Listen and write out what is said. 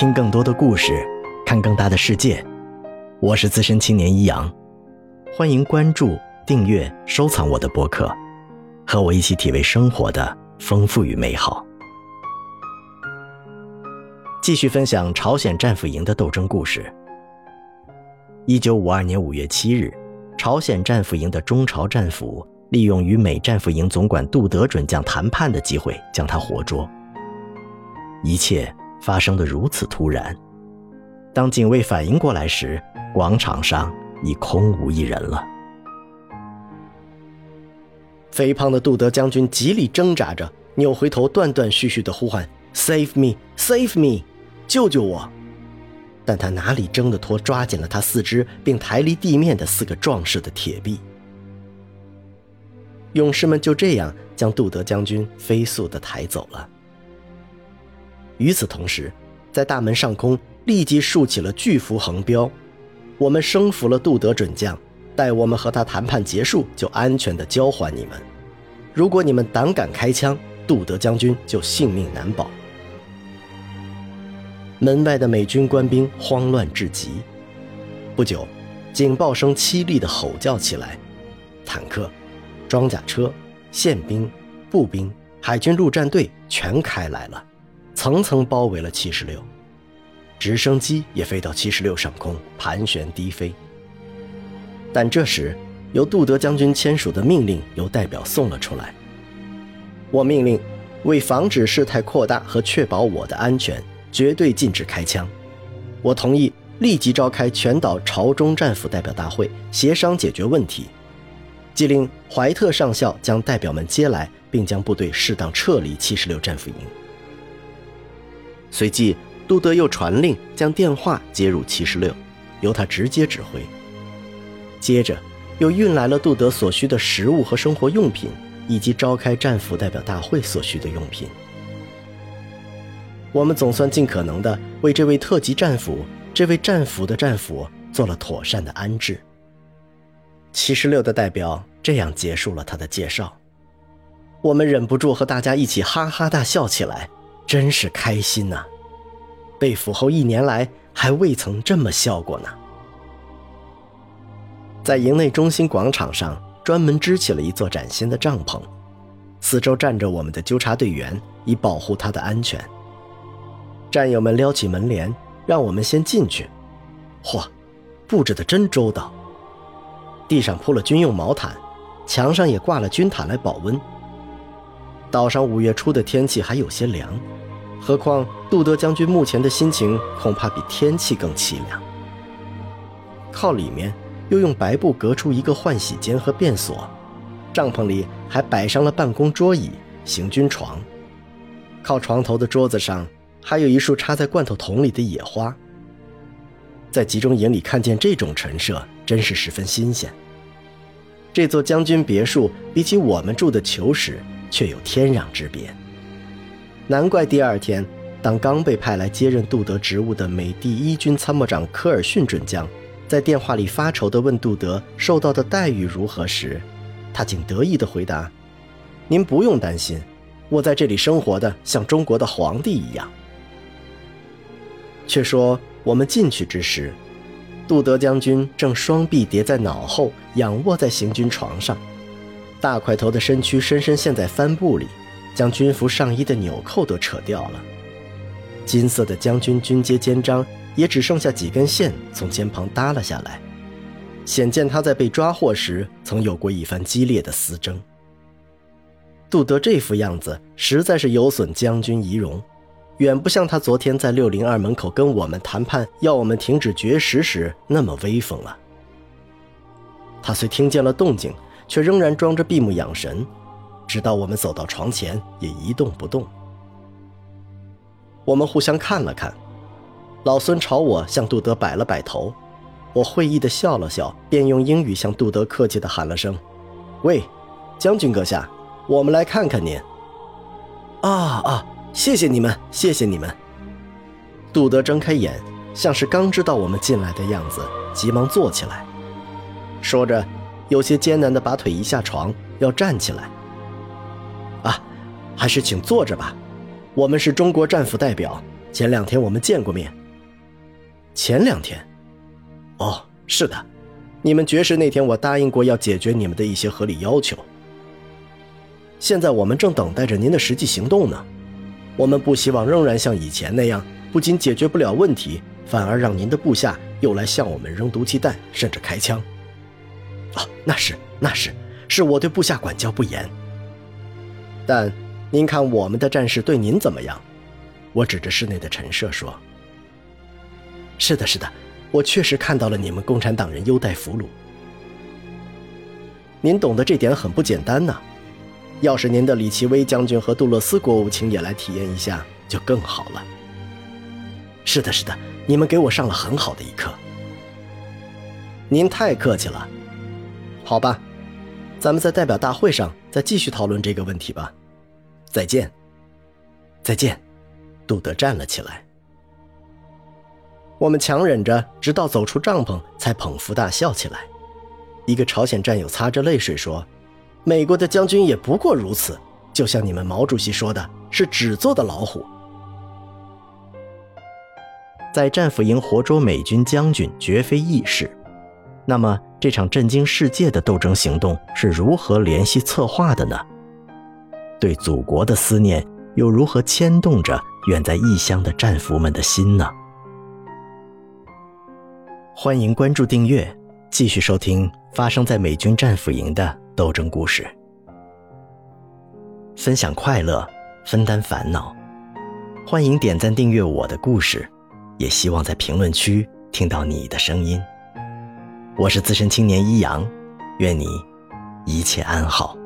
听更多的故事，看更大的世界。我是资深青年一阳，欢迎关注、订阅、收藏我的博客，和我一起体味生活的丰富与美好。继续分享朝鲜战俘营的斗争故事。一九五二年五月七日，朝鲜战俘营的中朝战俘利用与美战俘营总管杜德准将谈判的机会，将他活捉。一切。发生的如此突然，当警卫反应过来时，广场上已空无一人了。肥胖的杜德将军极力挣扎着，扭回头，断断续续的呼唤：“Save me, save me，救救我！”但他哪里挣得脱抓紧了他四肢并抬离地面的四个壮士的铁臂？勇士们就这样将杜德将军飞速的抬走了。与此同时，在大门上空立即竖起了巨幅横标：“我们升服了杜德准将，待我们和他谈判结束，就安全的交还你们。如果你们胆敢开枪，杜德将军就性命难保。”门外的美军官兵慌乱至极。不久，警报声凄厉的吼叫起来，坦克、装甲车、宪兵、步兵、海军陆战队全开来了。层层包围了七十六，直升机也飞到七十六上空盘旋低飞。但这时，由杜德将军签署的命令由代表送了出来。我命令，为防止事态扩大和确保我的安全，绝对禁止开枪。我同意立即召开全岛朝中战俘代表大会，协商解决问题。即令怀特上校将代表们接来，并将部队适当撤离七十六战俘营。随即，杜德又传令将电话接入七十六，由他直接指挥。接着，又运来了杜德所需的食物和生活用品，以及召开战俘代表大会所需的用品。我们总算尽可能的为这位特级战俘、这位战俘的战俘做了妥善的安置。七十六的代表这样结束了他的介绍，我们忍不住和大家一起哈哈大笑起来。真是开心呐！被俘后一年来还未曾这么笑过呢。在营内中心广场上，专门支起了一座崭新的帐篷，四周站着我们的纠察队员，以保护他的安全。战友们撩起门帘，让我们先进去。嚯，布置的真周到！地上铺了军用毛毯，墙上也挂了军毯来保温。岛上五月初的天气还有些凉。何况杜德将军目前的心情恐怕比天气更凄凉。靠里面又用白布隔出一个换洗间和便所，帐篷里还摆上了办公桌椅、行军床。靠床头的桌子上还有一束插在罐头桶里的野花。在集中营里看见这种陈设，真是十分新鲜。这座将军别墅比起我们住的囚室，却有天壤之别。难怪第二天，当刚被派来接任杜德职务的美第一军参谋长科尔逊准将在电话里发愁地问杜德受到的待遇如何时，他竟得意地回答：“您不用担心，我在这里生活的像中国的皇帝一样。”却说我们进去之时，杜德将军正双臂叠在脑后，仰卧在行军床上，大块头的身躯深深陷在帆布里。将军服上衣的纽扣都扯掉了，金色的将军军阶肩章也只剩下几根线从肩旁耷了下来，显见他在被抓获时曾有过一番激烈的私争。杜德这副样子实在是有损将军仪容，远不像他昨天在六零二门口跟我们谈判要我们停止绝食时那么威风了。他虽听见了动静，却仍然装着闭目养神。直到我们走到床前，也一动不动。我们互相看了看，老孙朝我向杜德摆了摆头，我会意的笑了笑，便用英语向杜德客气的喊了声：“喂，将军阁下，我们来看看您。”啊啊！谢谢你们，谢谢你们。杜德睁开眼，像是刚知道我们进来的样子，急忙坐起来，说着，有些艰难的把腿一下床，要站起来。啊，还是请坐着吧。我们是中国战俘代表，前两天我们见过面。前两天，哦，是的，你们绝食那天，我答应过要解决你们的一些合理要求。现在我们正等待着您的实际行动呢。我们不希望仍然像以前那样，不仅解决不了问题，反而让您的部下又来向我们扔毒气弹，甚至开枪。啊，那是，那是，是我对部下管教不严。但，您看我们的战士对您怎么样？我指着室内的陈设说：“是的，是的，我确实看到了你们共产党人优待俘虏。您懂得这点很不简单呐。要是您的李奇微将军和杜勒斯国务卿也来体验一下，就更好了。是的，是的，你们给我上了很好的一课。您太客气了。好吧，咱们在代表大会上再继续讨论这个问题吧。再见，再见。”杜德站了起来。我们强忍着，直到走出帐篷，才捧腹大笑起来。一个朝鲜战友擦着泪水说：“美国的将军也不过如此，就像你们毛主席说的，是纸做的老虎。”在战俘营活捉美军将军绝非易事。那么，这场震惊世界的斗争行动是如何联系策划的呢？对祖国的思念又如何牵动着？远在异乡的战俘们的心呢？欢迎关注订阅，继续收听发生在美军战俘营的斗争故事。分享快乐，分担烦恼。欢迎点赞订阅我的故事，也希望在评论区听到你的声音。我是资深青年一阳，愿你一切安好。